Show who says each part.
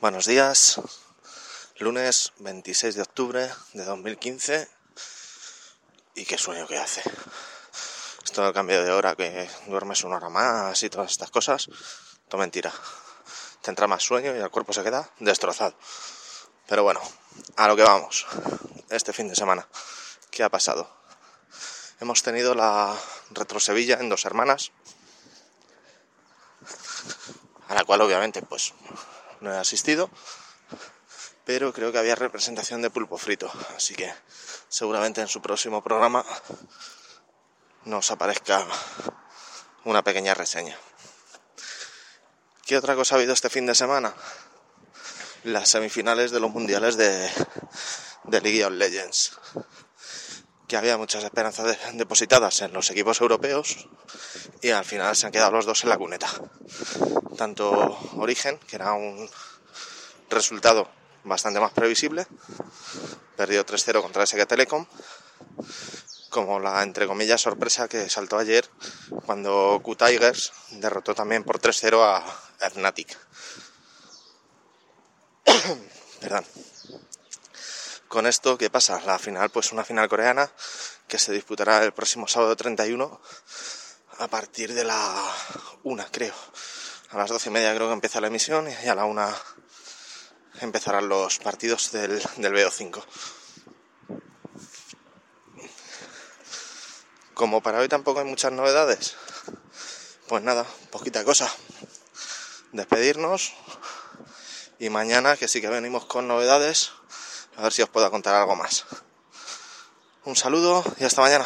Speaker 1: Buenos días, lunes 26 de octubre de 2015 y qué sueño que hace. Esto del cambio de hora, que duermes una hora más y todas estas cosas, todo mentira. Te entra más sueño y el cuerpo se queda destrozado. Pero bueno, a lo que vamos. Este fin de semana, ¿qué ha pasado? Hemos tenido la Retro Sevilla en dos hermanas, a la cual obviamente pues no he asistido, pero creo que había representación de pulpo frito, así que seguramente en su próximo programa nos aparezca una pequeña reseña. ¿Qué otra cosa ha habido este fin de semana? Las semifinales de los mundiales de, League of Legends. Que había muchas esperanzas depositadas en los equipos europeos y al final se han quedado los dos en la cuneta tanto Origen, que era un resultado bastante más previsible, perdió 3-0 contra SK Telecom, como la entre comillas sorpresa que saltó ayer cuando Q-Tigers derrotó también por 3-0 a Fnatic. Perdón. Con esto, ¿qué pasa? La final, pues una final coreana que se disputará el próximo sábado 31 a partir de la una, creo. A las doce y media creo que empieza la emisión y a la una empezarán los partidos del, del BO5. Como para hoy tampoco hay muchas novedades, pues nada, poquita cosa. Despedirnos y mañana que sí que venimos con novedades, a ver si os puedo contar algo más. Un saludo y hasta mañana.